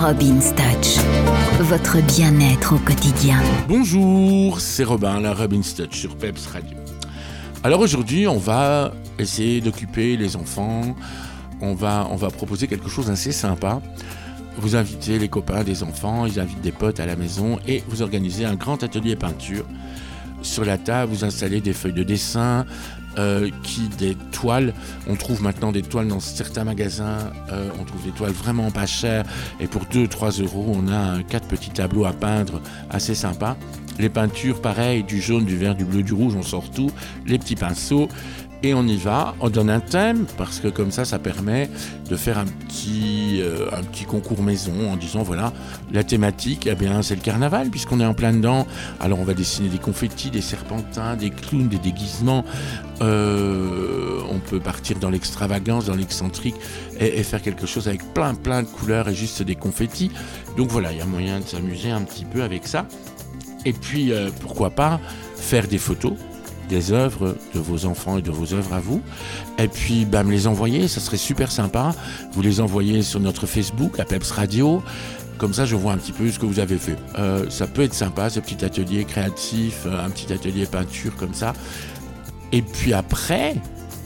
Robin's Touch, votre bien-être au quotidien. Bonjour, c'est Robin, la Robin's Touch sur Peps Radio. Alors aujourd'hui, on va essayer d'occuper les enfants. On va, on va proposer quelque chose d'assez sympa. Vous invitez les copains des enfants, ils invitent des potes à la maison et vous organisez un grand atelier peinture. Sur la table, vous installez des feuilles de dessin, euh, qui des toiles. On trouve maintenant des toiles dans certains magasins. Euh, on trouve des toiles vraiment pas chères. Et pour 2-3 euros, on a quatre petits tableaux à peindre assez sympas. Les peintures, pareil, du jaune, du vert, du bleu, du rouge, on sort tout. Les petits pinceaux et on y va, on donne un thème parce que comme ça, ça permet de faire un petit, euh, un petit concours maison en disant voilà, la thématique, eh bien, c'est le carnaval puisqu'on est en plein dedans. Alors on va dessiner des confettis, des serpentins, des clowns, des déguisements. Euh, on peut partir dans l'extravagance, dans l'excentrique et, faire quelque chose avec plein, plein de couleurs et juste des confettis. Donc voilà, il y a moyen de s'amuser un petit peu avec ça. Et puis, euh, pourquoi pas faire des photos des œuvres de vos enfants et de vos œuvres à vous. Et puis, bah, me les envoyer, ça serait super sympa. Vous les envoyez sur notre Facebook, à Peps Radio. Comme ça, je vois un petit peu ce que vous avez fait. Euh, ça peut être sympa, ce petit atelier créatif, euh, un petit atelier peinture comme ça. Et puis après,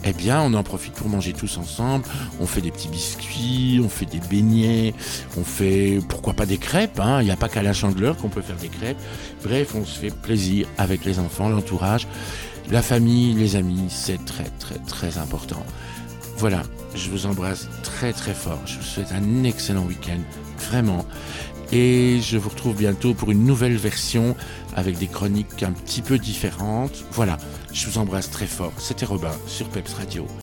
eh bien, on en profite pour manger tous ensemble. On fait des petits biscuits, on fait des beignets, on fait, pourquoi pas des crêpes. Hein. Il n'y a pas qu'à la chandeleur qu'on peut faire des crêpes. Bref, on se fait plaisir avec les enfants, l'entourage. La famille, les amis, c'est très très très important. Voilà, je vous embrasse très très fort. Je vous souhaite un excellent week-end, vraiment. Et je vous retrouve bientôt pour une nouvelle version avec des chroniques un petit peu différentes. Voilà, je vous embrasse très fort. C'était Robin sur Peps Radio.